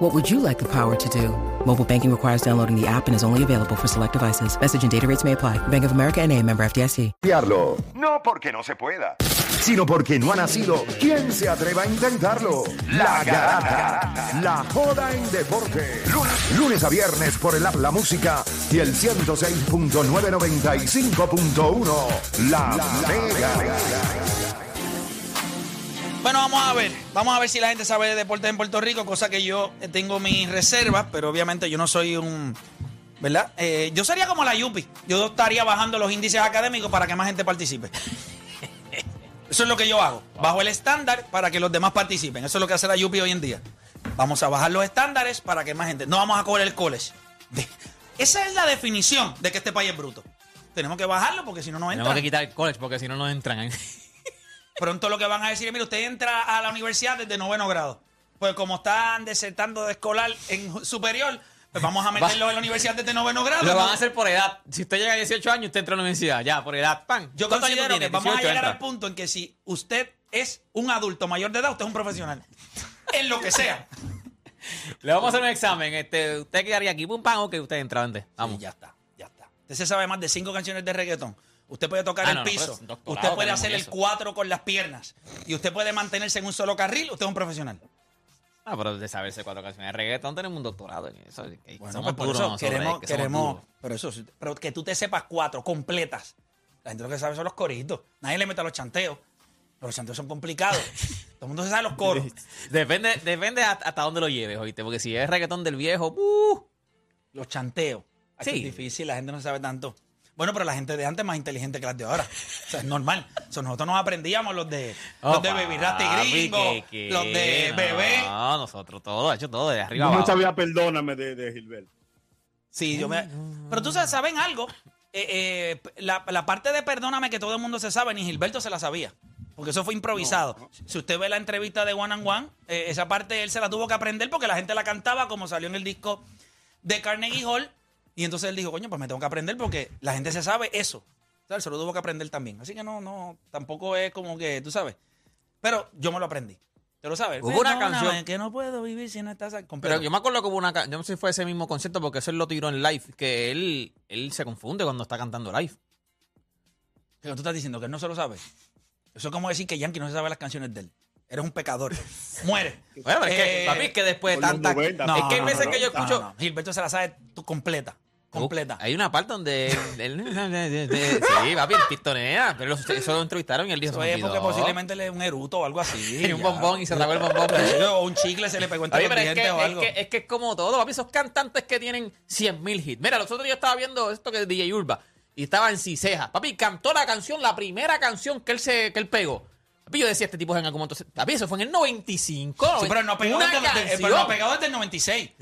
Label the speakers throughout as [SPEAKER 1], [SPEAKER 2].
[SPEAKER 1] What would you like the power to do? Mobile banking requires downloading the app and is only available for select devices. Message and data rates may apply. Bank of America and a member FDIC.
[SPEAKER 2] Diablo.
[SPEAKER 3] No porque no se pueda.
[SPEAKER 2] Sino porque no ha nacido. ¿Quién se atreva a intentarlo? La Garata. La joda en deporte. Lunes, lunes a viernes por el app La Música y el 106.995.1. La, Mega.
[SPEAKER 4] Bueno, vamos a ver. Vamos a ver si la gente sabe de deportes en Puerto Rico, cosa que yo tengo mis reservas, pero obviamente yo no soy un. ¿Verdad? Eh, yo sería como la Yupi. Yo estaría bajando los índices académicos para que más gente participe. Eso es lo que yo hago. Bajo el estándar para que los demás participen. Eso es lo que hace la Yupi hoy en día. Vamos a bajar los estándares para que más gente. No vamos a coger el college. Esa es la definición de que este país es bruto. Tenemos que bajarlo porque si no, no
[SPEAKER 5] Tenemos
[SPEAKER 4] entra.
[SPEAKER 5] que quitar el college porque si no, no entran.
[SPEAKER 4] Pronto lo que van a decir es, mire, usted entra a la universidad desde noveno grado. Pues como están desertando de escolar en superior, pues vamos a meterlo en la universidad desde noveno grado.
[SPEAKER 5] Lo van a hacer por edad. Si usted llega a 18 años, usted entra a la universidad. Ya, por edad. ¡Pam!
[SPEAKER 4] Yo
[SPEAKER 5] ¿Cuántos años
[SPEAKER 4] considero que
[SPEAKER 5] tienes?
[SPEAKER 4] vamos a
[SPEAKER 5] 18
[SPEAKER 4] llegar
[SPEAKER 5] entra.
[SPEAKER 4] al punto en que si usted es un adulto mayor de edad, usted es un profesional. en lo que sea.
[SPEAKER 5] Le vamos a hacer un examen. Este, usted quedaría aquí, pum, pam, o que usted entra antes. Vamos.
[SPEAKER 4] Ya está, ya está. Usted se sabe más de cinco canciones de reggaetón. Usted puede tocar
[SPEAKER 5] Ah,
[SPEAKER 4] el
[SPEAKER 5] no, no,
[SPEAKER 4] piso.
[SPEAKER 5] pero es doctorado
[SPEAKER 4] usted puede
[SPEAKER 5] tenemos
[SPEAKER 4] hacer el
[SPEAKER 5] eso.
[SPEAKER 4] cuatro con las piernas. Y usted puede mantenerse en un solo carril. Usted es un profesional.
[SPEAKER 5] Ah, pero de saberse cuatro canciones de reggaetón tenemos un doctorado en eso. Que
[SPEAKER 4] Bueno,
[SPEAKER 5] somos
[SPEAKER 4] pues por
[SPEAKER 5] duros
[SPEAKER 4] eso
[SPEAKER 5] nosotros,
[SPEAKER 4] queremos,
[SPEAKER 5] que somos
[SPEAKER 4] queremos,
[SPEAKER 5] duros.
[SPEAKER 4] pero eso, sí, pero que tú te sepas cuatro completas. La gente lo que sabe son los coritos. Nadie le mete a los chanteos. Los chanteos son complicados. Todo el mundo se sabe los coros.
[SPEAKER 5] Depende, depende hasta, hasta dónde lo lleves, oíste. Porque si es reggaetón del viejo, ¡uh!
[SPEAKER 4] Los chanteos. Así
[SPEAKER 5] Sí.
[SPEAKER 4] Es difícil, la gente no sabe tanto. Bueno, pero la gente de antes es más inteligente que las de ahora. O sea, es normal. O sea, nosotros nos aprendíamos los de, los de Baby Rasta y
[SPEAKER 5] Oh,
[SPEAKER 4] Gringo,
[SPEAKER 5] que- que
[SPEAKER 4] los de
[SPEAKER 5] no,
[SPEAKER 4] Bebé.
[SPEAKER 5] No, nosotros todo, hecho todo, de arriba
[SPEAKER 6] Yo
[SPEAKER 5] abajo.
[SPEAKER 6] sabía perdóname de, de Gilberto.
[SPEAKER 4] Sí, yo me... Pero tú sabes, ¿saben algo? Eh, eh, la, la parte de Perdóname que todo el mundo se sabe, ni Gilberto se la sabía. Porque eso fue improvisado. Si usted ve la entrevista de One and One, eh, esa parte él se la tuvo que aprender porque la gente la cantaba como salió en el disco de Carnegie Hall. Y entonces él dijo, coño, pues me tengo que aprender porque la gente se sabe eso. O sea, él se lo tuvo que aprender también. Así que no, no, tampoco es como que, tú sabes. Pero yo me lo aprendí. ¿Te lo sabes?
[SPEAKER 5] Hubo una
[SPEAKER 4] Perdóname,
[SPEAKER 5] canción-
[SPEAKER 4] que no puedo vivir si no estás con
[SPEAKER 5] Pero yo me acuerdo que hubo una. ca- Yo no sé si fue ese mismo concepto porque eso él lo tiró en live. Que él, él se confunde cuando está cantando live.
[SPEAKER 4] Pero tú estás diciendo que él no se lo sabe. Eso es como decir que Yankee no se sabe las canciones de él. Eres un pecador. Muere.
[SPEAKER 5] Bueno, es que,
[SPEAKER 4] Eh,
[SPEAKER 5] papi, es que después de tanta.
[SPEAKER 6] 90,
[SPEAKER 5] es que hay
[SPEAKER 4] no,
[SPEAKER 5] veces
[SPEAKER 4] no,
[SPEAKER 5] que yo
[SPEAKER 4] no,
[SPEAKER 5] escucho.
[SPEAKER 4] no, no. Gilberto se la sabe tú completa.
[SPEAKER 5] Hay una parte donde él. él- sí, papi, él pistonea. Pero eso lo entrevistaron y él dijo.
[SPEAKER 4] Eso
[SPEAKER 5] "Se me
[SPEAKER 4] es porque
[SPEAKER 5] olvidó".
[SPEAKER 4] posiblemente él es un eruto o algo así.
[SPEAKER 5] Tenía un bombón y se tragó el bombón.
[SPEAKER 4] O un chicle se le pegó entre los
[SPEAKER 5] pero es que,
[SPEAKER 4] dientes o
[SPEAKER 5] es,
[SPEAKER 4] algo.
[SPEAKER 5] que, es que es como todo, papi, esos cantantes que tienen 100.000 hits. Mira, los otros días estaba viendo esto que es DJ Urba y estaba en Ciseja. Papi, cantó la canción, la primera canción que él se que él pegó. Papi, yo decía, este tipo es en algún momento. Papi, eso fue en el 95.
[SPEAKER 4] Sí, pero no pegó, desde, pero no pegó desde el 96.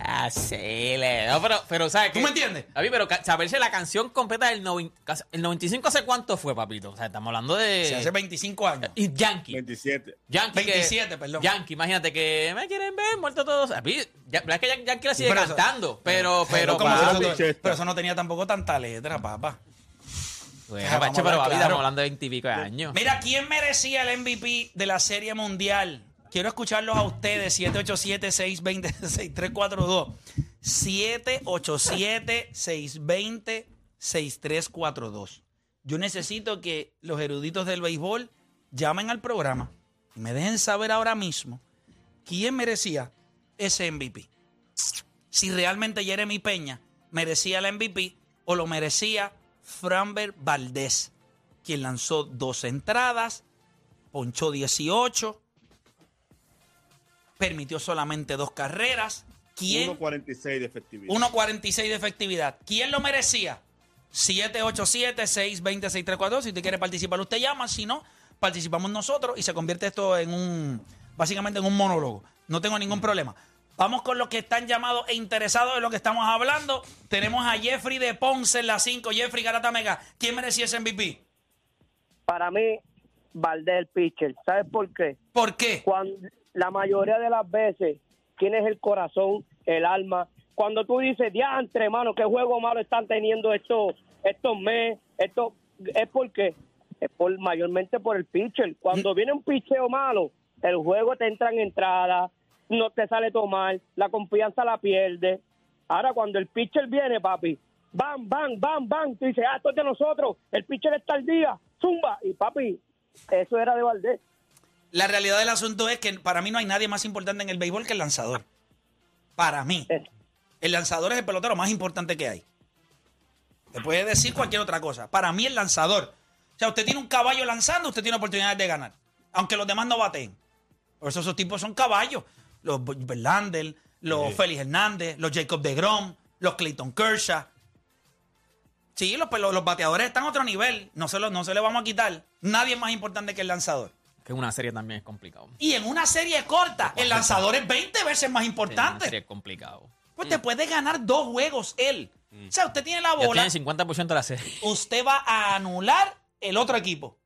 [SPEAKER 5] Así le. No, pero, pero, ¿sabes
[SPEAKER 4] ¿Tú
[SPEAKER 5] qué?
[SPEAKER 4] me entiendes?
[SPEAKER 5] Papi, pero ca- saberse la canción completa del 90, el 95 hace cuánto fue, papito. O sea, estamos hablando de.
[SPEAKER 4] Sí, hace 25 años.
[SPEAKER 5] Y Yankee.
[SPEAKER 6] 27.
[SPEAKER 5] Yankee que-
[SPEAKER 4] 27, perdón.
[SPEAKER 5] Yankee, imagínate que me quieren ver muerto todos. A mí, ya, verdad es que Yan- Yankee la sigue
[SPEAKER 4] pero eso-
[SPEAKER 5] cantando, pero, pero,
[SPEAKER 4] ¿cómo
[SPEAKER 5] papi,
[SPEAKER 4] se-
[SPEAKER 6] papi,
[SPEAKER 4] pero, pero eso no tenía tampoco tanta letra, papá.
[SPEAKER 5] bueno,
[SPEAKER 4] Vamos
[SPEAKER 5] Pacho,
[SPEAKER 4] a
[SPEAKER 5] pero papi,
[SPEAKER 4] claro.
[SPEAKER 5] estamos hablando de 20 y pico de años.
[SPEAKER 4] Mira, ¿quién merecía el MVP de la Serie Mundial? Quiero escucharlos a ustedes, 787-620-6342. 787-620-6342. Yo necesito que los eruditos del béisbol llamen al programa y me dejen saber ahora mismo quién merecía ese MVP. Si realmente Jeremy Peña merecía el MVP o lo merecía Framber Valdés, quien lanzó dos entradas, ponchó 18, permitió solamente dos carreras. ¿Quién?
[SPEAKER 6] 1.46 de efectividad.
[SPEAKER 4] 1.46 de efectividad. ¿Quién lo merecía? 787-620-6342. Si usted quiere participar, usted llama. Si no, participamos nosotros y se convierte esto en un, básicamente en un monólogo. No tengo ningún problema. Vamos con los que están llamados e interesados en lo que estamos hablando. Tenemos a Jeffrey de Ponce en la 5. Jeffrey Garata Mega. ¿Quién merecía ese MVP?
[SPEAKER 3] Para mí, Valdés el pitcher. ¿Sabes por qué?
[SPEAKER 4] ¿Por qué?
[SPEAKER 3] Cuando la mayoría de las veces tienes el corazón, el alma. Cuando tú dices, diantre, hermano, qué juego malo están teniendo estos estos meses, esto es porque es por mayormente por el pitcher. Cuando viene un picheo malo, el juego te entra en entrada, no te sale todo mal, la confianza la pierde. Ahora cuando el pitcher viene, papi, bam, bam, bam, bam, tú dices, ah, esto es de nosotros, el pitcher está al día, zumba, y papi, eso era de Valdés.
[SPEAKER 4] La realidad del asunto es que para mí no hay nadie más importante en el béisbol que el lanzador. Para mí. El lanzador es el pelotero más importante que hay. Te puede decir cualquier otra cosa. Para mí el lanzador. O sea, usted tiene un caballo lanzando, usted tiene oportunidades de ganar. Aunque los demás no baten. Por eso esos tipos son caballos. Los Verlander, los Félix Hernández, los Jacob de Grom, los Clayton Kershaw. Sí, los, los, los bateadores están a otro nivel. No se, lo, no se le vamos a quitar. Nadie es más importante que el lanzador.
[SPEAKER 5] Que en una serie también es complicado.
[SPEAKER 4] Y en una serie corta, el lanzador es 20 veces más
[SPEAKER 5] En una
[SPEAKER 4] importante.
[SPEAKER 5] serie es complicado.
[SPEAKER 4] Pues te puede ganar dos juegos él. O sea, usted tiene la
[SPEAKER 5] Ya
[SPEAKER 4] bola,
[SPEAKER 5] tiene 50% de la serie.
[SPEAKER 4] usted va a anular el otro equipo.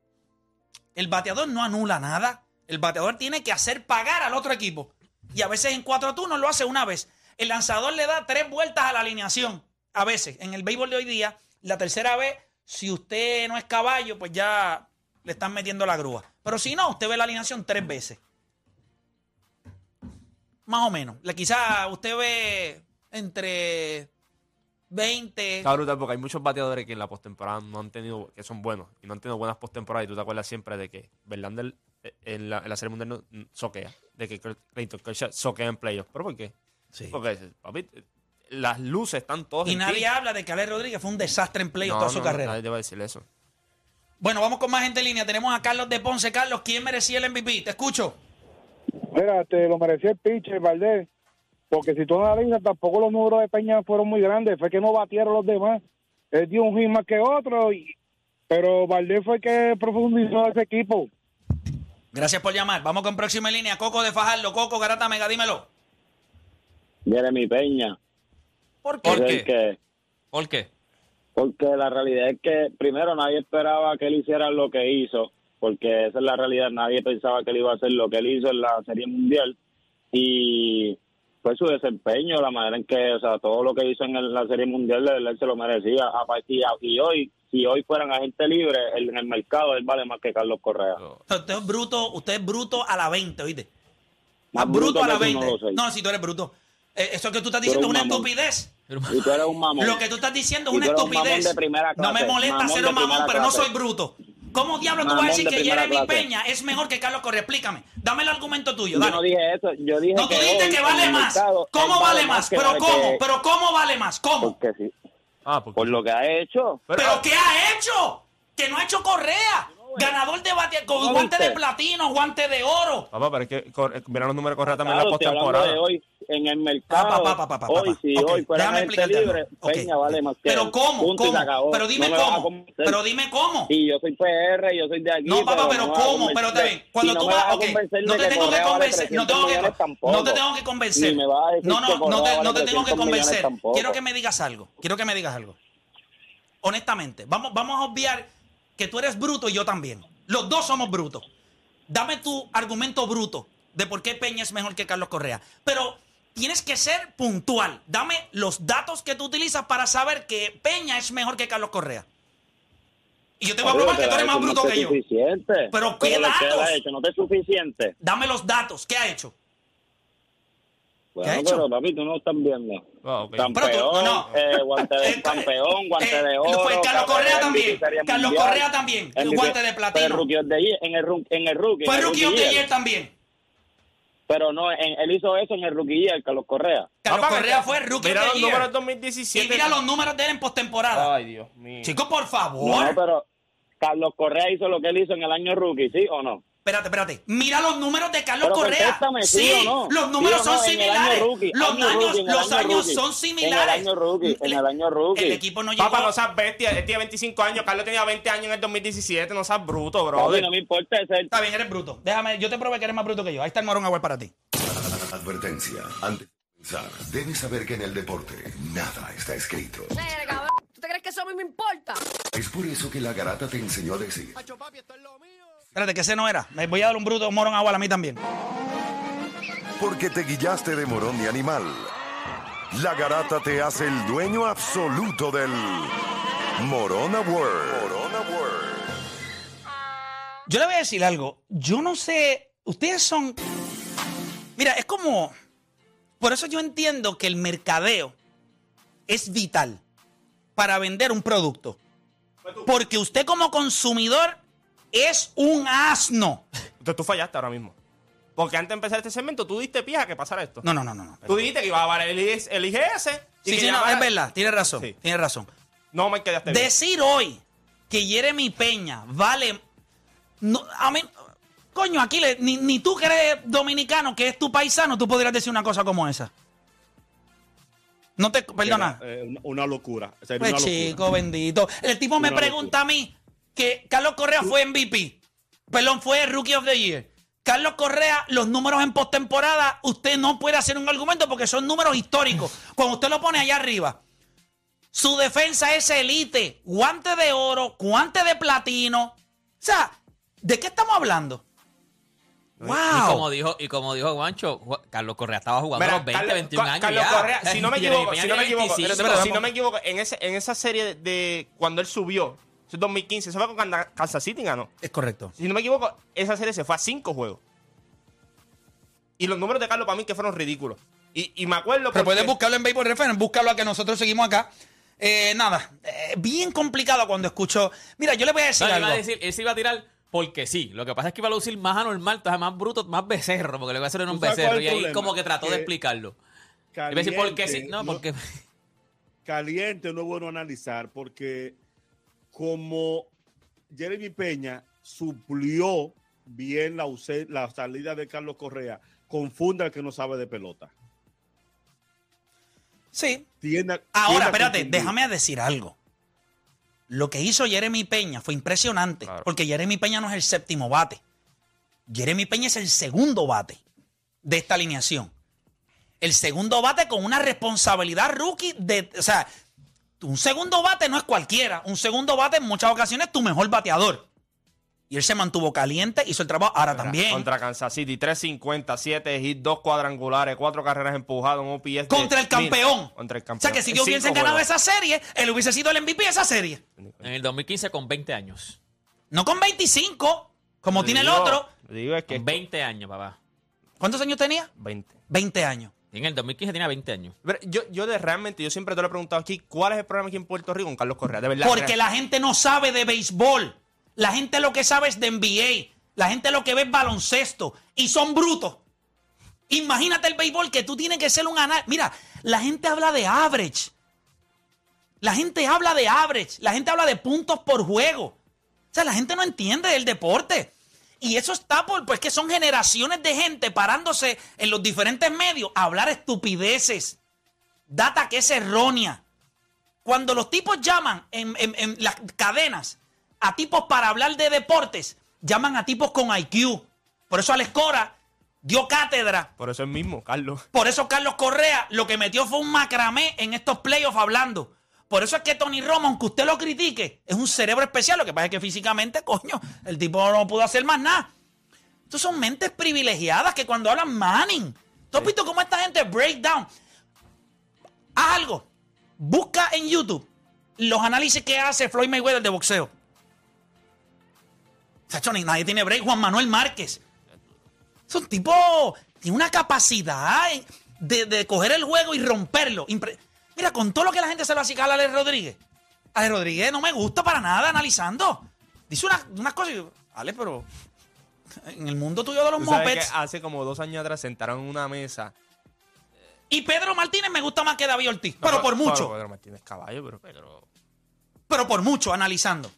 [SPEAKER 4] El bateador no anula nada. El bateador tiene que hacer pagar al otro equipo. Y a veces en cuatro turnos lo hace una vez. El lanzador le da tres vueltas a la alineación. A veces. En el béisbol de hoy día, la tercera vez, si usted no es caballo, pues ya le están metiendo la grúa. Pero si no, usted ve la alineación tres veces. Más o menos. Le- Quizá usted ve entre 20.
[SPEAKER 7] Está brutal porque hay muchos bateadores que en la postemporada no han tenido, que son buenos y no han tenido buenas postemporadas. Y tú te acuerdas siempre de que Verlander eh, en la, en la serie mundial no, soquea, de que Clayton Kershaw soquea en playoffs. ¿Pero por qué?
[SPEAKER 4] Sí.
[SPEAKER 7] Porque, papi, las luces están todas
[SPEAKER 4] Y
[SPEAKER 7] en
[SPEAKER 4] nadie habla de que Alex Rodríguez fue un desastre en playoff
[SPEAKER 7] No,
[SPEAKER 4] toda su carrera.
[SPEAKER 7] Nadie te va a decir eso.
[SPEAKER 4] Bueno, vamos con más gente en línea. Tenemos a Carlos de Ponce. Carlos, ¿quién merecía el MVP? Te escucho.
[SPEAKER 8] Mira, te lo merecía el pitcher, Valdés. Porque si tú analizas, tampoco los números de Peña fueron muy grandes. Fue que no batieron los demás. Él dio un hit más que otro. Y, pero Valdés fue el que profundizó ese equipo.
[SPEAKER 4] Gracias por llamar. Vamos con próxima en línea. Coco de Fajardo. Coco, Garata Mega, dímelo.
[SPEAKER 9] Jeremy Peña.
[SPEAKER 4] ¿Por qué?
[SPEAKER 5] ¿Por qué? ¿Por qué?
[SPEAKER 9] Porque la realidad es que primero nadie esperaba que él hiciera lo que hizo, porque esa es la realidad, nadie pensaba que él iba a hacer lo que él hizo en la Serie Mundial y fue su desempeño, la manera en que, o sea, todo lo que hizo en la Serie Mundial, él, él se lo merecía. Y, y hoy, si hoy fueran agente libre en el mercado, él vale más que Carlos Correa.
[SPEAKER 4] Usted es bruto, usted es bruto a la 20, ¿oíste?
[SPEAKER 9] Más
[SPEAKER 4] Más bruto,
[SPEAKER 9] bruto
[SPEAKER 4] a la
[SPEAKER 9] que tú
[SPEAKER 4] 20.
[SPEAKER 9] no
[SPEAKER 4] si tú eres bruto. Eh, eso que tú estás diciendo es
[SPEAKER 9] un
[SPEAKER 4] una
[SPEAKER 9] mamón.
[SPEAKER 4] estupidez.
[SPEAKER 9] Y tú eres un mamón.
[SPEAKER 4] Lo que tú estás diciendo es una estupidez. no me molesta
[SPEAKER 9] mamón
[SPEAKER 4] ser un mamón, pero no soy bruto. ¿Cómo diablo tú vas a decir
[SPEAKER 9] de
[SPEAKER 4] que Jeremy
[SPEAKER 9] clase.
[SPEAKER 4] Peña es mejor que Carlos Correa? Explícame. Dame el argumento tuyo.
[SPEAKER 9] Yo
[SPEAKER 4] Dale.
[SPEAKER 9] no dije eso, yo dije
[SPEAKER 4] No, tú
[SPEAKER 9] que
[SPEAKER 4] dijiste que vale más.
[SPEAKER 9] mercado,
[SPEAKER 4] ¿Cómo vale más?
[SPEAKER 9] que
[SPEAKER 4] ¿Pero
[SPEAKER 9] vale
[SPEAKER 4] cómo?
[SPEAKER 9] que-
[SPEAKER 4] ¿Pero cómo vale más? ¿Cómo?
[SPEAKER 9] Porque sí,
[SPEAKER 7] Ah, porque
[SPEAKER 9] por lo que ha hecho.
[SPEAKER 7] Pero-
[SPEAKER 4] ¿Pero qué ha hecho? Que no ha hecho Correa. Ganador de bate con
[SPEAKER 9] ¿No
[SPEAKER 4] guante de platino, guante de oro.
[SPEAKER 7] Papá, pero es que mira los números correctos también en la postemporada.
[SPEAKER 9] hoy en el mercado.
[SPEAKER 4] Pa, pa, pa, pa, pa, pa,
[SPEAKER 9] hoy, si hoy fuera
[SPEAKER 4] déjame
[SPEAKER 9] gente
[SPEAKER 4] explicarte
[SPEAKER 9] libre, Peña vale
[SPEAKER 4] ok.
[SPEAKER 9] más que
[SPEAKER 4] Pero. ¿cómo? Pero dime
[SPEAKER 9] No
[SPEAKER 4] cómo. Pero dime cómo.
[SPEAKER 9] Y yo soy PR, yo soy de aquí.
[SPEAKER 4] No, papá, pero ¿cómo? Pero
[SPEAKER 9] convencer.
[SPEAKER 4] bien. Cuando tú vas, ok, no te tengo que convencer, no
[SPEAKER 9] 300
[SPEAKER 4] tengo que,
[SPEAKER 9] millones tampoco.
[SPEAKER 4] no te tengo que convencer.
[SPEAKER 9] Ni me vas a decir
[SPEAKER 4] No, no, no te, no te tengo que
[SPEAKER 9] 300 millones
[SPEAKER 4] convencer. Quiero que me digas algo. Quiero que me digas algo. Honestamente, vamos, vamos a obviar que tú eres bruto y yo también. Los dos somos brutos. Dame tu argumento bruto de por qué Peña es mejor que Carlos Correa. Pero tienes que ser puntual. Dame los datos que tú utilizas para saber que Peña es mejor que Carlos Correa. Y yo te voy a probar que tú eres más
[SPEAKER 9] no
[SPEAKER 4] bruto que yo.
[SPEAKER 9] suficiente.
[SPEAKER 4] Pero, ¿qué
[SPEAKER 9] que
[SPEAKER 4] datos?
[SPEAKER 9] ha hecho no te es suficiente.
[SPEAKER 4] Dame los datos. ¿Qué ha hecho?
[SPEAKER 9] Bueno,
[SPEAKER 4] ha hecho?
[SPEAKER 9] pero papi, tú no estás viendo.
[SPEAKER 7] Ah, ok.
[SPEAKER 9] Campeón,
[SPEAKER 4] Pero tú- no,
[SPEAKER 9] eh, guante de
[SPEAKER 4] Eh,
[SPEAKER 9] campeón, guante
[SPEAKER 4] eh,
[SPEAKER 9] de oro.
[SPEAKER 4] fue Carlos Correa también. Carlos
[SPEAKER 9] Mundial,
[SPEAKER 4] Correa también.
[SPEAKER 9] MVP,
[SPEAKER 4] Guante de platino.
[SPEAKER 9] el rookie of the year, en el, en el rookie.
[SPEAKER 4] Fue
[SPEAKER 9] el
[SPEAKER 4] Rookie of the
[SPEAKER 9] year.
[SPEAKER 4] Year también.
[SPEAKER 9] Pero no, en- él hizo eso en el rookie year, Carlos Correa.
[SPEAKER 4] Carlos
[SPEAKER 7] Papá,
[SPEAKER 4] Correa fue Rookie
[SPEAKER 7] Mira
[SPEAKER 4] of
[SPEAKER 7] los
[SPEAKER 4] the
[SPEAKER 7] números
[SPEAKER 4] Year.
[SPEAKER 7] 2017.
[SPEAKER 4] Y mira los números de él en postemporada.
[SPEAKER 7] Ay, Dios mío.
[SPEAKER 4] Chicos, por favor.
[SPEAKER 9] No, pero Carlos Correa hizo lo que él hizo en el año rookie, ¿sí o no?
[SPEAKER 4] Espérate, espérate. Mira los números de Carlos
[SPEAKER 9] Pero
[SPEAKER 4] Correa.
[SPEAKER 9] ¿sí o no?
[SPEAKER 4] los números
[SPEAKER 9] ¿Sí o no?
[SPEAKER 4] son similares.
[SPEAKER 9] rookie,
[SPEAKER 4] los
[SPEAKER 9] año
[SPEAKER 4] años,
[SPEAKER 9] rookie,
[SPEAKER 4] los
[SPEAKER 9] año
[SPEAKER 4] años
[SPEAKER 9] rookie.
[SPEAKER 4] son
[SPEAKER 9] En el
[SPEAKER 4] similares.
[SPEAKER 9] año rookie, en el año rookie.
[SPEAKER 4] El equipo no llegó.
[SPEAKER 7] Papá, no seas bestia. Él tiene 25 años. Carlos tenía 20 años en el 2017. No seas bruto,
[SPEAKER 9] Papi,
[SPEAKER 7] brother.
[SPEAKER 9] no me importa ese
[SPEAKER 4] Está bien, eres bruto. Déjame, yo te probé que eres más bruto que yo. Ahí está el morón agua para ti.
[SPEAKER 2] Advertencia. Ante- Debes saber que en el deporte nada está escrito.
[SPEAKER 10] ¿tú te crees que eso a mí me importa?
[SPEAKER 2] Es por eso que la garata te enseñó a decir.
[SPEAKER 4] Espérate, que ese no era. Me voy a dar un bruto morón agua a mí también.
[SPEAKER 2] Porque te guillaste de morón de animal. La garata te hace el dueño absoluto del Morona World. Morona World.
[SPEAKER 4] Yo le voy a decir algo. Yo no sé. Ustedes son. Mira, es como. Por eso yo entiendo que el mercadeo es vital para vender un producto. Porque usted como consumidor es un asno.
[SPEAKER 7] Entonces tú fallaste ahora mismo. Porque antes de empezar este segmento, tú diste pie a que pasara esto.
[SPEAKER 4] No, no, no, no. no.
[SPEAKER 7] Tú dijiste que iba a valer el, IGS el IGS. y
[SPEAKER 4] Sí,
[SPEAKER 7] que
[SPEAKER 4] sí, no, es verdad. Tiene razón.
[SPEAKER 7] Sí.
[SPEAKER 4] Tiene razón.
[SPEAKER 7] No me quedaste bien.
[SPEAKER 4] Decir hoy que Jeremy Peña vale. No, a mí. Coño, aquí ni, ni tú que eres dominicano, que es tu paisano, tú podrías decir una cosa como esa. No te. Perdona.
[SPEAKER 6] Era, eh, una- locura. O sea, era
[SPEAKER 4] Pues
[SPEAKER 6] una locura.
[SPEAKER 4] chico, bendito. El tipo me
[SPEAKER 6] Una
[SPEAKER 4] pregunta a mí que Carlos Correa fue MVP. Perdón, fue Rookie of the Year. Carlos Correa, los números en postemporada, usted no puede hacer un argumento porque son números históricos. Cuando usted lo pone allá arriba, su defensa es elite, guante de oro, guante de platino. O sea, ¿de qué estamos hablando?
[SPEAKER 5] Y
[SPEAKER 4] ¡Wow!
[SPEAKER 5] como dijo, y como dijo Juancho, Ju- Carlos Correa estaba jugando
[SPEAKER 7] Mira,
[SPEAKER 5] a los 20,
[SPEAKER 7] Carlos-
[SPEAKER 5] 21
[SPEAKER 7] Ca-
[SPEAKER 5] años.
[SPEAKER 7] Carlos
[SPEAKER 5] ya.
[SPEAKER 7] Correa, si no me equivoco, si no me equivoco,
[SPEAKER 5] 25.
[SPEAKER 7] espérate, si no me equivoco, en, ese, en esa serie de, de cuando él subió, eso es 2015, eso fue con Kansas City ganó.
[SPEAKER 4] Es correcto.
[SPEAKER 7] Si no me equivoco, esa serie se fue a cinco juegos. Y los números de Carlos para mí que fueron ridículos. Y, y me acuerdo
[SPEAKER 4] Pero
[SPEAKER 7] porque-
[SPEAKER 4] puedes buscarlo en Baseball Reference, búscalo a que nosotros seguimos acá. Eh, nada, eh, bien complicado cuando escucho. Mira, yo le voy a decir
[SPEAKER 5] No,
[SPEAKER 4] algo.
[SPEAKER 5] iba a decir, él se iba a tirar porque sí. Lo que pasa es que iba a lucir más anormal, entonces más bruto, más becerro, porque le iba a hacer en un
[SPEAKER 6] ¿Tú sabes cuál
[SPEAKER 5] becerro. Y ahí
[SPEAKER 6] problema?
[SPEAKER 5] como que trató de explicarlo. Iba a decir porque sí. No,
[SPEAKER 6] no-
[SPEAKER 5] porque.
[SPEAKER 6] Caliente no es bueno analizar porque como Jeremy Peña suplió bien la, salida de Carlos Correa, confunde al que no sabe de pelota.
[SPEAKER 4] Sí. Ahora, espérate,
[SPEAKER 6] confundir.
[SPEAKER 4] déjame decir algo. Lo que hizo Jeremy Peña fue impresionante,
[SPEAKER 7] Claro.
[SPEAKER 4] porque Jeremy Peña no es el séptimo bate. Jeremy Peña es el segundo bate de esta alineación. El segundo bate con una responsabilidad rookie de, o sea, un segundo bate no es cualquiera. Un segundo bate en muchas ocasiones es tu mejor bateador. Y él se mantuvo caliente, hizo el trabajo. Ahora también.
[SPEAKER 7] Contra Kansas City, 350, 7 hits, 2 cuadrangulares, 4 carreras empujadas, un OPS. de
[SPEAKER 4] Contra el
[SPEAKER 7] mil.
[SPEAKER 4] campeón.
[SPEAKER 7] Contra el
[SPEAKER 4] O
[SPEAKER 7] campeón.
[SPEAKER 4] sea que si yo
[SPEAKER 7] Cinco
[SPEAKER 4] hubiesen ganado esa serie, él hubiese sido el MVP de esa serie.
[SPEAKER 5] En el 2015 con 20 años.
[SPEAKER 4] No con 25, como tiene el otro.
[SPEAKER 7] Digo es que.
[SPEAKER 5] Con 20 años, papá.
[SPEAKER 4] ¿Cuántos años tenía?
[SPEAKER 7] 20.
[SPEAKER 4] 20 años.
[SPEAKER 5] Y en el 2015 tenía 20 años.
[SPEAKER 7] Pero yo, yo de realmente, yo siempre te lo he preguntado aquí, ¿cuál es el problema aquí en Puerto Rico con Carlos Correa? De verdad.
[SPEAKER 4] Porque la gente no sabe de béisbol. La gente lo que sabe es de NBA. La gente lo que ve es baloncesto. Y son brutos. Imagínate el béisbol que tú tienes que ser un análisis. Mira, la gente habla de average. La gente habla de average. La gente habla de puntos por juego. O sea, la gente no entiende el deporte. Y eso está por, pues que son generaciones de gente parándose en los diferentes medios a hablar estupideces. Data que es errónea. Cuando los tipos llaman en, en- en las cadenas a tipos para hablar de deportes, llaman a tipos con IQ. Por eso Alex Cora dio cátedra.
[SPEAKER 7] Por eso es mismo, Carlos.
[SPEAKER 4] Por eso Carlos Correa lo que metió fue un macramé en estos playoffs hablando. Por eso es que Tony Romo, aunque usted lo critique, es un cerebro especial. Lo que pasa es que físicamente, coño, el tipo no pudo hacer más nada. Estos son mentes privilegiadas que cuando hablan Manning. ¿Tú has visto cómo esta gente break down? Haz algo. Busca en YouTube los análisis que hace Floyd Mayweather de boxeo. Sacho, ni nadie tiene break. Juan Manuel Márquez. Son tipo. Tiene una capacidad de, de coger el juego y romperlo. Impre- Mira, con todo lo que la gente se lo acicala a Alex Rodríguez. Alex Rodríguez no me gusta para nada analizando. Dice una- unas cosas y yo, Ale, pero. En el mundo tuyo de los
[SPEAKER 7] sabes
[SPEAKER 4] mopeds.
[SPEAKER 7] hace como dos años atrás sentaron en una mesa.
[SPEAKER 4] Y Pedro Martínez me gusta más que David Ortiz. Pero por mucho.
[SPEAKER 7] Pedro Martínez Caballo, pero Pedro.
[SPEAKER 4] pero por mucho analizando.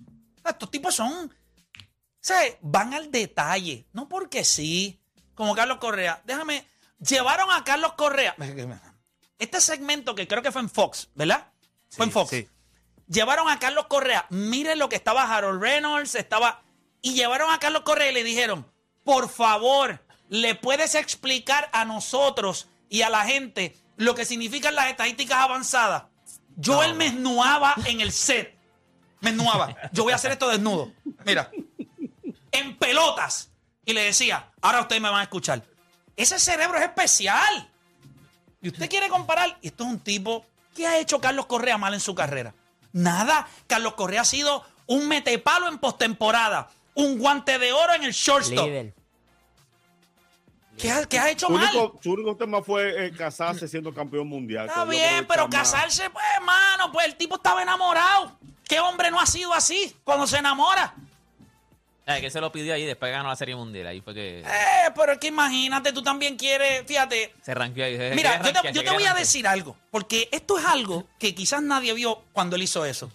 [SPEAKER 4] Estos tipos son, o van al detalle, no porque sí, como Carlos Correa. Déjame, llevaron a Carlos Correa. Este segmento que creo que fue en Fox, ¿verdad? fue en Fox.
[SPEAKER 7] sí.
[SPEAKER 4] Llevaron a Carlos Correa, miren lo que estaba Harold Reynolds, estaba... Y llevaron a Carlos Correa y le dijeron, por favor, ¿le puedes explicar a nosotros y a la gente lo que significan las estadísticas avanzadas. Yo él me esnuaba en el set. Me esnuaba. Yo voy a hacer esto desnudo. Mira. En pelotas. Y le decía, ahora ustedes me van a escuchar. Ese cerebro es especial. Y usted quiere comparar, y esto es un tipo, ¿qué ha hecho Carlos Correa mal en su carrera? Nada. Carlos Correa ha sido un metepalo en postemporada, un guante de oro en el shortstop.
[SPEAKER 11] Líder.
[SPEAKER 4] ¿Qué ha, qué ha hecho
[SPEAKER 6] Su
[SPEAKER 4] mal?
[SPEAKER 6] único, su único tema fue eh, casarse siendo campeón mundial.
[SPEAKER 4] Está bien, pero casarse, pues, hermano, pues el tipo estaba enamorado. ¿Qué hombre no ha sido así cuando se enamora?
[SPEAKER 5] Eh, que se lo pidió ahí después ganó la Serie Mundial. Ahí fue que
[SPEAKER 4] Eh, pero es que imagínate, tú también quieres, fíjate.
[SPEAKER 5] se ranqueó ahí. Se
[SPEAKER 4] Mira, yo te, yo voy a decir algo, porque esto es algo que quizás nadie vio cuando él hizo eso.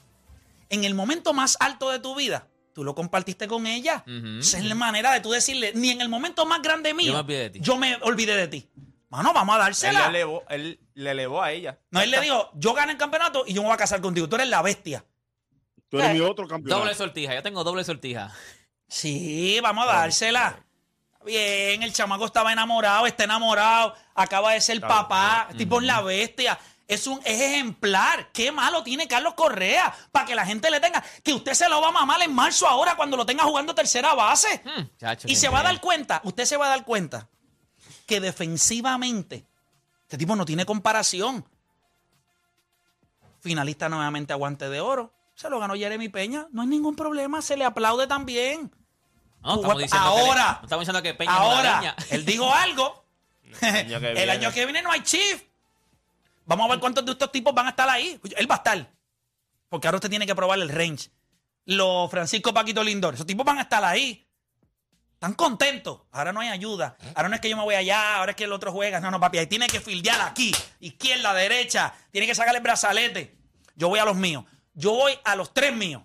[SPEAKER 4] En el momento más alto de tu vida, tú lo compartiste con ella. Esa es la manera de tú decirle, ni en el momento más grande mío,
[SPEAKER 5] Yo me olvidé de ti.
[SPEAKER 4] yo me olvidé de ti. Mano, vamos a
[SPEAKER 7] Él le,
[SPEAKER 4] dársela.
[SPEAKER 7] elevó, él le elevó a ella.
[SPEAKER 4] No, él le dijo, yo gané el campeonato y yo me voy a casar contigo. Tú eres la bestia.
[SPEAKER 6] Tú eres mi otro campeón.
[SPEAKER 5] Doble sortija. Yo tengo doble sortija.
[SPEAKER 4] Sí, vamos a dársela. Bien, el chamaco estaba enamorado, está enamorado, acaba de ser papá, tipo es la bestia. Es un es ejemplar. Qué malo tiene Carlos Correa para que la gente le tenga. Que usted se lo va a mamar en marzo ahora cuando lo tenga jugando tercera base.
[SPEAKER 5] Hmm, chacho,
[SPEAKER 4] y
[SPEAKER 5] qué
[SPEAKER 4] se va a dar cuenta, usted se va a dar cuenta que defensivamente este tipo no tiene comparación. Finalista nuevamente a guante de oro. Se lo ganó Jeremy Peña. No hay ningún problema. Se le aplaude también.
[SPEAKER 5] No, estamos diciendo que
[SPEAKER 4] ahora,
[SPEAKER 5] le- no estamos diciendo que Peña es una
[SPEAKER 4] ahora, él dijo algo.
[SPEAKER 7] El año que
[SPEAKER 4] el
[SPEAKER 7] viene.
[SPEAKER 4] año que viene no hay chief. Vamos a ver cuántos de estos tipos van a estar ahí. Él va a estar. Porque ahora usted tiene que probar el range. Los Francisco Paquito Lindor, esos tipos van a estar ahí. Están contentos. Ahora no hay ayuda. Ahora no es que yo me voy allá, ahora es que el otro juega. No, no, papi. Ahí tiene que fildear aquí. Izquierda, derecha. Tiene que sacarle el brazalete. Yo voy a los míos. Yo voy a los tres míos.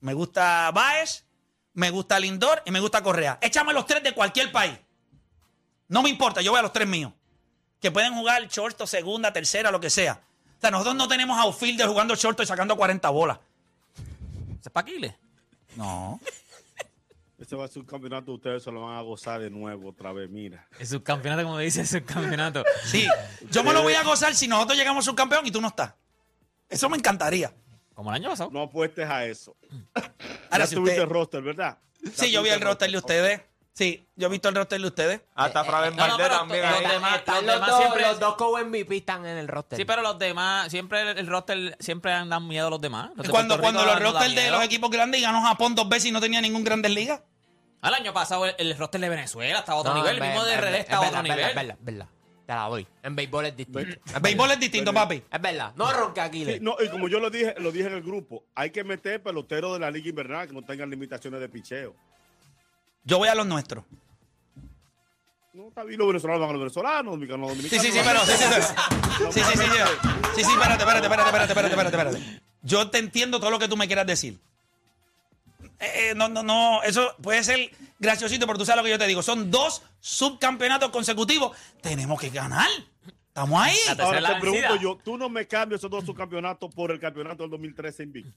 [SPEAKER 4] Me gusta Baez, me gusta Lindor y me gusta Correa. Échame los tres de cualquier país. No me importa, yo voy a los tres míos. Que pueden jugar short o segunda, tercera, lo que sea. O sea, nosotros no tenemos outfielder jugando short y sacando 40 bolas.
[SPEAKER 5] ¿Es Paquile?
[SPEAKER 4] No.
[SPEAKER 6] Ese va a ser un campeonato, ustedes se lo van a gozar de nuevo otra vez, mira.
[SPEAKER 5] Es subcampeonato, como dice, es subcampeonato.
[SPEAKER 4] Sí, yo me lo voy a gozar si nosotros llegamos a subcampeón y tú no estás. Eso me encantaría.
[SPEAKER 5] Como el año pasado.
[SPEAKER 6] No apuestes a eso.
[SPEAKER 4] Ahora,
[SPEAKER 6] ya
[SPEAKER 4] si
[SPEAKER 6] tuviste
[SPEAKER 4] usted-
[SPEAKER 6] el roster, ¿verdad?
[SPEAKER 4] Sí, yo vi el roster de ustedes. Sí, yo he visto el roster de ustedes.
[SPEAKER 7] Hasta Fraven
[SPEAKER 5] no,
[SPEAKER 7] Valdez
[SPEAKER 5] pero
[SPEAKER 7] también.
[SPEAKER 5] los demás-
[SPEAKER 11] Están
[SPEAKER 5] los
[SPEAKER 11] los,
[SPEAKER 5] demás
[SPEAKER 11] dos,
[SPEAKER 5] siempre-
[SPEAKER 11] los dos co-MVP están en el roster.
[SPEAKER 5] Sí, pero los demás, siempre el, roster, siempre han dado miedo a los demás. Los
[SPEAKER 4] Cuando, cuando los
[SPEAKER 5] no dan
[SPEAKER 4] rosters de los equipos grandes ganó Japón dos veces y no tenía ningún Grandes Ligas.
[SPEAKER 5] Al año pasado el, el roster de Venezuela estaba a otro
[SPEAKER 11] No,
[SPEAKER 5] nivel, el mismo de RD
[SPEAKER 11] es
[SPEAKER 5] estaba a otro nivel.
[SPEAKER 11] Verdad, verdad. Te la doy. En béisbol es distinto.
[SPEAKER 4] El béisbol es distinto, papi.
[SPEAKER 11] Es verdad. No ronca aquí.
[SPEAKER 6] Sí, no, y como yo lo dije, lo dije en el grupo, hay que meter peloteros de la liga invernal que no tengan limitaciones de picheo.
[SPEAKER 4] Yo voy a los nuestros.
[SPEAKER 6] No, está bien, los venezolanos van a los venezolanos, los dominicanos los
[SPEAKER 4] Sí,
[SPEAKER 6] dominicanos.
[SPEAKER 4] sí, sí, pero. Sí, sí, sí. Sí, sí, sí, sí, sí, espérate, espérate, espérate, espérate, espérate, espérate, espérate. Yo te entiendo todo lo que tú me quieras decir. Eh, eh, no, no, no, eso puede ser graciosito, pero tú sabes lo que yo te digo. Son dos subcampeonatos consecutivos. Tenemos que ganar. Estamos ahí.
[SPEAKER 6] Ahora te pregunto yo, ¿tú no me cambias esos dos subcampeonatos por el campeonato del 2013 invicto?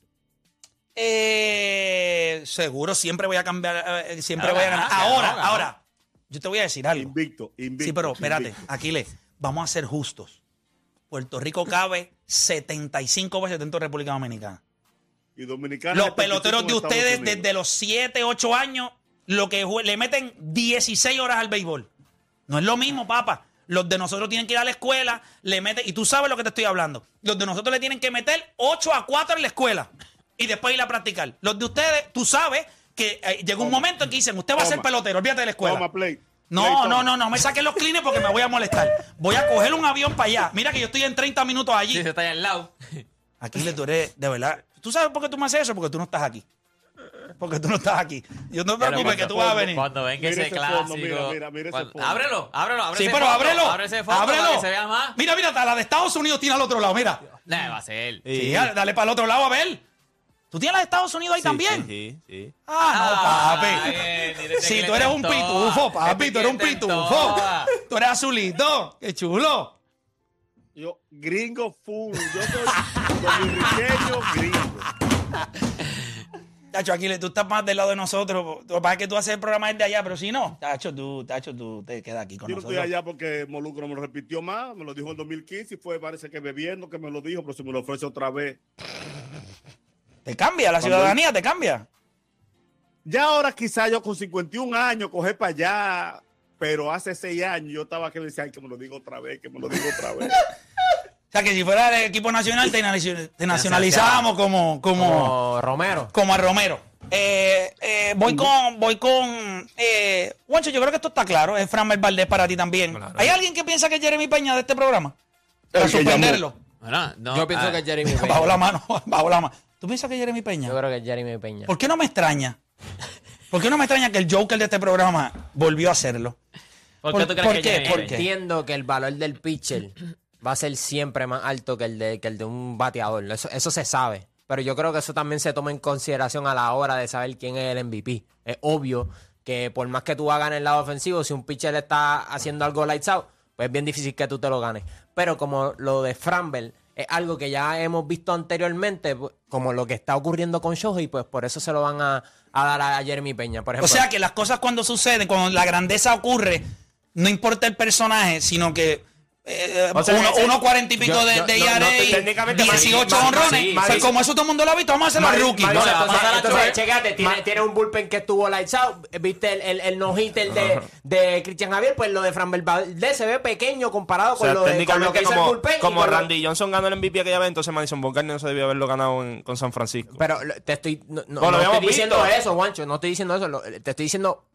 [SPEAKER 4] Eh, seguro, siempre voy a cambiar, eh, siempre
[SPEAKER 5] Ahora
[SPEAKER 4] voy a ganar.
[SPEAKER 5] ganaste,
[SPEAKER 4] Ahora, ahora, yo te voy a decir algo.
[SPEAKER 6] Invicto, invicto.
[SPEAKER 4] Sí, pero espérate,
[SPEAKER 6] invicto.
[SPEAKER 4] Aquiles, vamos a ser justos. Puerto Rico cabe 75 veces dentro de República Dominicana.
[SPEAKER 6] Y Dominicana
[SPEAKER 4] Los
[SPEAKER 6] es 75
[SPEAKER 4] peloteros de ustedes desde los 7, 8 años, lo que le meten 16 horas al béisbol. No es lo mismo, papá. Los de nosotros tienen que ir a la escuela, le meten, y tú sabes lo que te estoy hablando. Los de nosotros le tienen que meter 8 a 4 en la escuela y después ir a practicar. Los de ustedes, tú sabes que eh, llegó un
[SPEAKER 6] Toma.
[SPEAKER 4] momento en que dicen, usted va a ser pelotero, olvídate de la escuela.
[SPEAKER 6] Toma, play.
[SPEAKER 4] No,
[SPEAKER 6] Play,
[SPEAKER 4] no,
[SPEAKER 6] toma.
[SPEAKER 4] no, no me saquen los clines porque me voy a molestar. Voy a coger un avión para allá. Mira que yo estoy en 30 minutos allí.
[SPEAKER 5] Sí, se está al lado.
[SPEAKER 4] Aquiles, tú eres, de verdad. ¿Tú sabes por qué tú me haces eso? Porque tú no estás aquí. Porque tú no estás aquí. Yo no me preocupes que tú vas a venir.
[SPEAKER 5] Cuando ven que ese clásico.
[SPEAKER 6] mira, mira, mira ese fondo.
[SPEAKER 5] ábrelo, ábrelo, ábrelo.
[SPEAKER 4] Sí,
[SPEAKER 5] ese
[SPEAKER 4] pero
[SPEAKER 5] fondo,
[SPEAKER 4] ábrelo.
[SPEAKER 5] Abre ese fondo
[SPEAKER 4] ábrelo.
[SPEAKER 5] para que se vea más.
[SPEAKER 4] Mira, mira, la de Estados Unidos tiene al otro lado. Mira.
[SPEAKER 5] Nah, va a ser.
[SPEAKER 4] Sí, dale para el otro lado a ver. ¿Tú tienes la de Estados Unidos ahí
[SPEAKER 7] Sí,
[SPEAKER 4] también?
[SPEAKER 7] Sí, sí, sí.
[SPEAKER 4] Ah, no,
[SPEAKER 5] bien,
[SPEAKER 4] papi.
[SPEAKER 5] mire,
[SPEAKER 4] Si tú eres un pitufo, papi, tú eres un pitufo. Tú eres azulito. Qué chulo.
[SPEAKER 6] Yo, gringo full. Yo soy dominiqueño gringo.
[SPEAKER 4] Tacho, Aquiles, tú estás más del lado de nosotros. Lo que pasa es que tú haces el programa desde allá, pero si no, Tacho, tú, Tacho, tú te quedas aquí con
[SPEAKER 6] Yo no
[SPEAKER 4] nosotros.
[SPEAKER 6] estoy allá porque Molucro me lo repitió más, me lo dijo en 2015 y fue, parece que bebiendo que me lo dijo, pero si me lo ofrece otra vez.
[SPEAKER 4] Te cambia, la ciudadanía te cambia.
[SPEAKER 6] Ya ahora quizá yo con 51 años coger para allá, pero hace 6 años yo estaba que le decía, ay, que me lo diga otra vez, que me lo diga otra vez.
[SPEAKER 4] O sea, que si fuera el equipo nacional, te, nacionaliz- te nacionalizábamos como, como,
[SPEAKER 11] Como Romero.
[SPEAKER 4] como a Romero. Eh, eh, voy con, voy con, eh, Juancho, yo creo que esto está claro. Es Fran Valdés para ti también.
[SPEAKER 7] Claro.
[SPEAKER 4] ¿Hay alguien que piensa que es Jeremy Peña de este programa? Para
[SPEAKER 6] El
[SPEAKER 4] suspenderlo.
[SPEAKER 5] Bueno, no,
[SPEAKER 11] Yo pienso
[SPEAKER 5] ah,
[SPEAKER 11] que es Jeremy Peña.
[SPEAKER 4] Bajo la mano, bajo la mano. ¿Tú piensas que es Jeremy Peña?
[SPEAKER 11] Yo creo que es Jeremy Peña.
[SPEAKER 4] ¿Por qué no me extraña? ¿Por qué no me extraña que el Joker de este programa volvió a hacerlo?
[SPEAKER 5] ¿Por qué tú crees que
[SPEAKER 4] qué?
[SPEAKER 5] Jeremy
[SPEAKER 4] ¿Por
[SPEAKER 5] Peña?
[SPEAKER 4] qué?
[SPEAKER 11] Entiendo que el valor del pitcher va a ser siempre más alto que el de, que el de un bateador. Eso, eso se sabe. Pero yo creo que eso también se toma en consideración a la hora de saber quién es el MVP. Es obvio que por más que tú hagas en el lado ofensivo, si un pitcher está haciendo algo lights out, pues es bien difícil que tú te lo ganes. Pero como lo de Framber es algo que ya hemos visto anteriormente, pues, como lo que está ocurriendo con Shohei, pues por eso se lo van a, a dar a Jeremy Peña. Por
[SPEAKER 4] O
[SPEAKER 11] ejemplo,
[SPEAKER 4] sea que las cosas cuando suceden, cuando la grandeza ocurre, no importa el personaje, sino que eh,
[SPEAKER 7] O sea,
[SPEAKER 4] uno,
[SPEAKER 7] ese-
[SPEAKER 4] uno cuarenta y pico
[SPEAKER 11] yo-
[SPEAKER 4] de,
[SPEAKER 11] yo-
[SPEAKER 4] de
[SPEAKER 11] no, no,
[SPEAKER 4] IRA,
[SPEAKER 7] técnicamente,
[SPEAKER 4] 18
[SPEAKER 7] Mari-
[SPEAKER 4] honrones. Pues como eso todo el mundo lo ha visto, vamos a hacerlo a
[SPEAKER 7] Mari-
[SPEAKER 4] rookie.
[SPEAKER 7] Mari-
[SPEAKER 4] No,
[SPEAKER 11] Entonces,
[SPEAKER 7] Entonces,
[SPEAKER 11] tiene, un bullpen que estuvo lights out. Viste el, el, el no-hitter de, de Cristian Javier, pues lo de Fran Valdez se ve pequeño comparado
[SPEAKER 7] O sea,
[SPEAKER 11] con, lo de, con lo
[SPEAKER 7] técnicamente
[SPEAKER 11] que hizo el
[SPEAKER 7] como,
[SPEAKER 11] bullpen. y
[SPEAKER 7] como
[SPEAKER 11] lo-
[SPEAKER 7] Randy Johnson ganó el MVP aquella vez, entonces Madison Bumgarner no se debió haberlo ganado en- con San Francisco.
[SPEAKER 11] Pero te estoy. No,
[SPEAKER 7] Bueno,
[SPEAKER 11] estoy diciendo
[SPEAKER 7] visto.
[SPEAKER 11] eso, Juancho. No estoy diciendo eso. te estoy diciendo.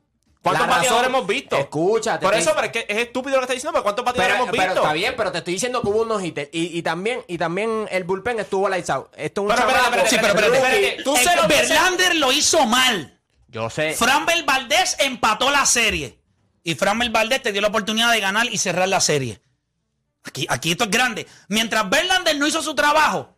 [SPEAKER 7] ¿Cuántos
[SPEAKER 11] la razón-
[SPEAKER 7] hemos visto?
[SPEAKER 11] Escucha, te
[SPEAKER 7] Por eso, pero es que es estúpido lo que está diciendo, pero ¿cuántos bateadores
[SPEAKER 11] Pero,
[SPEAKER 7] hemos visto?
[SPEAKER 11] pero está bien, pero te estoy diciendo que hubo un no-hitter. Y, y también, y también el bullpen estuvo lights out. Esto es un
[SPEAKER 7] Pero,
[SPEAKER 11] chamaco-
[SPEAKER 7] espérate,
[SPEAKER 4] Sí, pero espérate,
[SPEAKER 7] espérate, tú
[SPEAKER 4] El-
[SPEAKER 7] lo dices-
[SPEAKER 4] Verlander lo hizo mal.
[SPEAKER 11] Yo sé.
[SPEAKER 4] Framber Valdés empató la serie. Y Framber Valdés te dio la oportunidad de ganar y cerrar la serie. Aquí, aquí esto es grande. Mientras Verlander no hizo su trabajo,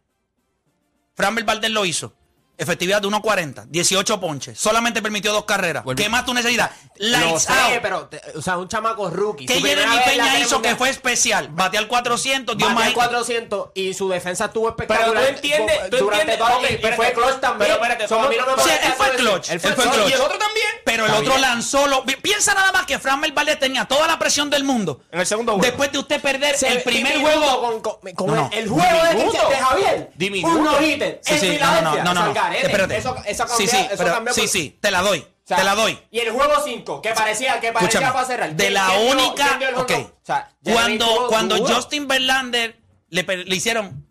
[SPEAKER 4] Framber Valdés lo hizo. Efectividad de 1.40, 18 ponches. Solamente permitió dos carreras. ¿Qué más tú necesitas? Lights
[SPEAKER 11] sé,
[SPEAKER 4] out.
[SPEAKER 11] pero, te- o sea, un chamaco rookie.
[SPEAKER 4] ¿Qué
[SPEAKER 11] Su primera
[SPEAKER 4] Jeremy
[SPEAKER 11] vez en la
[SPEAKER 4] Peña hizo que fue especial? Batear 400, dio
[SPEAKER 11] Batió
[SPEAKER 4] más.
[SPEAKER 11] el 400 y su defensa estuvo
[SPEAKER 7] Pero
[SPEAKER 11] espectacular.
[SPEAKER 7] tú entiendes, tú
[SPEAKER 11] durante
[SPEAKER 7] entiendes. ok,
[SPEAKER 11] y- y,
[SPEAKER 7] espérate,
[SPEAKER 11] fue clutch también.
[SPEAKER 7] Pero espérate,
[SPEAKER 11] So, a mí no me
[SPEAKER 4] Sí,
[SPEAKER 11] molesta
[SPEAKER 4] él fue
[SPEAKER 11] eso.
[SPEAKER 4] clutch.
[SPEAKER 11] Él fue
[SPEAKER 4] fue
[SPEAKER 11] clutch.
[SPEAKER 4] clutch.
[SPEAKER 7] Y el otro también.
[SPEAKER 4] Pero el
[SPEAKER 11] Está
[SPEAKER 4] otro
[SPEAKER 11] bien.
[SPEAKER 4] lanzó. Lo, piensa nada más que Framber Valdés tenía toda la presión del mundo.
[SPEAKER 7] En el segundo juego.
[SPEAKER 4] Después de usted perder
[SPEAKER 11] Se-
[SPEAKER 4] el primer
[SPEAKER 11] diminuto
[SPEAKER 4] juego.
[SPEAKER 11] con, con- con
[SPEAKER 4] No, no.
[SPEAKER 11] el, el juego de,
[SPEAKER 7] Diminuto.
[SPEAKER 11] de Javier.
[SPEAKER 7] Diminuto.
[SPEAKER 11] Un no-hitter.
[SPEAKER 4] Sí,
[SPEAKER 11] en
[SPEAKER 4] sí, no, no, no, no, no. Espérate.
[SPEAKER 11] Eso, eso cambió,
[SPEAKER 4] sí, sí,
[SPEAKER 11] eso
[SPEAKER 4] pero-
[SPEAKER 11] cambió
[SPEAKER 4] sí,
[SPEAKER 11] por-
[SPEAKER 4] sí, te la doy.
[SPEAKER 11] O sea,
[SPEAKER 4] te la doy.
[SPEAKER 11] Y el juego 5, que parecía, que parecía
[SPEAKER 4] Escúchame,
[SPEAKER 11] para cerrar.
[SPEAKER 4] de
[SPEAKER 11] ¿Quién-
[SPEAKER 4] la única.
[SPEAKER 11] dio? O sea,
[SPEAKER 4] cuando cuando
[SPEAKER 11] duro.
[SPEAKER 4] Justin Verlander le, le hicieron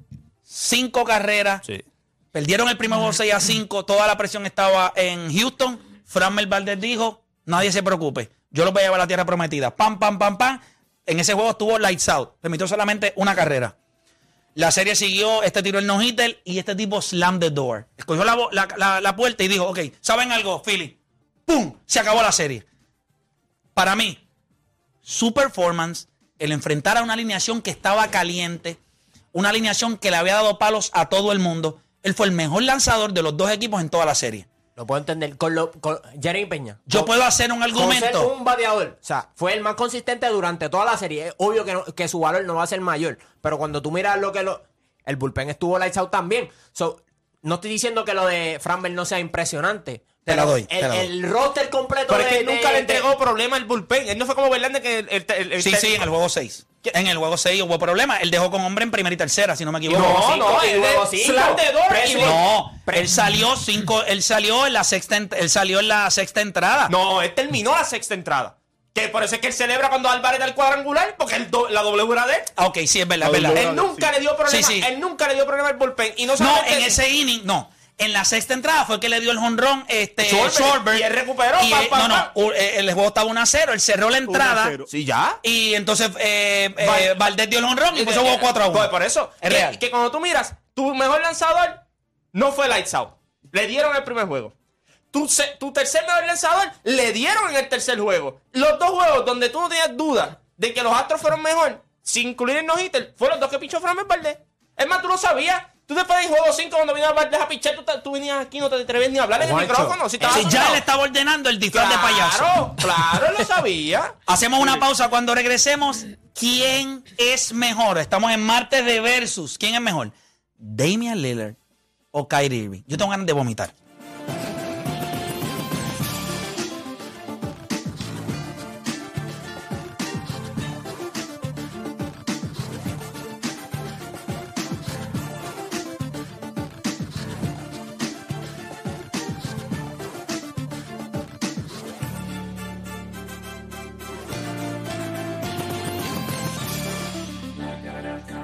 [SPEAKER 4] cinco carreras,
[SPEAKER 7] Sí.
[SPEAKER 4] perdieron el primer juego 6 a 5, toda la presión estaba en Houston. Framber Valdez dijo: Nadie se preocupe, yo los voy a llevar a la tierra prometida. Pam, pam, pam, pam. En ese juego estuvo lights out, permitió solamente una carrera. La serie siguió, este tiró el no-hitter y este tipo slammed the door. Escogió la, la- la- la puerta y dijo, ok, ¿saben algo, Philly? ¡Pum! Se acabó la serie. Para mí, su performance, el enfrentar a una alineación que estaba caliente, una alineación que le había dado palos a todo el mundo, él fue el mejor lanzador de los dos equipos en toda la serie.
[SPEAKER 11] Lo puedo entender. Con, lo, con Jeremy Peña.
[SPEAKER 4] Yo
[SPEAKER 11] Con-
[SPEAKER 4] puedo hacer un
[SPEAKER 11] con ser
[SPEAKER 4] argumento.
[SPEAKER 11] un bateador. O sea, fue el más consistente durante toda la serie. Es obvio que, no- que su valor no va a ser mayor. Pero cuando tú miras lo que lo. El bullpen estuvo lights out también. So, no estoy diciendo que lo de Framber no sea impresionante.
[SPEAKER 4] Te la doy, te
[SPEAKER 11] El,
[SPEAKER 4] la doy.
[SPEAKER 11] el roster completo
[SPEAKER 7] Pero es
[SPEAKER 11] de-
[SPEAKER 7] que nunca
[SPEAKER 11] de-
[SPEAKER 7] le entregó problema al bullpen. Él no fue como Verlander que el, el- el- el
[SPEAKER 4] Sí, sí, en el juego 6. En el juego 6 hubo problemas. Él dejó con hombre en primera y tercera, si no me equivoco.
[SPEAKER 7] No, no, él door
[SPEAKER 11] Preso.
[SPEAKER 7] y-
[SPEAKER 4] No, él salió cinco, él salió en la sexta, él salió en la sexta entrada.
[SPEAKER 7] No, él terminó la sexta entrada. Que por eso es que él celebra cuando Álvarez da el cuadrangular, porque el do- la de él.
[SPEAKER 4] Ah, ok, sí, es verdad, es verdad.
[SPEAKER 7] Él nunca le dio problema.
[SPEAKER 4] Sí, sí.
[SPEAKER 7] Él nunca le dio problema al bullpen. Y no
[SPEAKER 4] No, en ese inning, no. En la sexta entrada fue que le dio el jonrón este,
[SPEAKER 7] Schwarber,
[SPEAKER 4] Schwarber.
[SPEAKER 7] y él recuperó,
[SPEAKER 4] Y no, no, eh, el juego estaba 1 a 0. Él cerró la
[SPEAKER 6] 1 a
[SPEAKER 4] entrada.
[SPEAKER 6] 0.
[SPEAKER 7] Sí, ya.
[SPEAKER 4] Y entonces eh, eh,
[SPEAKER 7] Val-
[SPEAKER 4] Valdés dio el jonrón y puso juego 4 a 1.
[SPEAKER 7] Pues por eso.
[SPEAKER 4] Es
[SPEAKER 7] que,
[SPEAKER 4] real.
[SPEAKER 7] que cuando tú miras, tu mejor lanzador no fue Lights Out. Le dieron el primer juego. Tu, se- tu tercer mejor lanzador le dieron en el tercer juego. Los dos juegos donde tú no tenías duda de que los Astros fueron mejor, sin incluir el no-hitter, fueron los dos que pichó Framber Valdez. Es más, tú lo sabías. Tú después del juego 5, cuando Valdez a pichar, tú, ta- tú venías aquí, no te atreves ni a hablar en el micrófono. Si
[SPEAKER 4] Sí, ya él estaba ordenando el disfraz de payaso.
[SPEAKER 7] Claro, claro, lo sabía.
[SPEAKER 4] Hacemos una pausa cuando regresemos. ¿Quién es mejor? Estamos en martes de versus. ¿Quién es mejor? ¿Damian Lillard o Kyrie Irving? Yo tengo ganas de vomitar.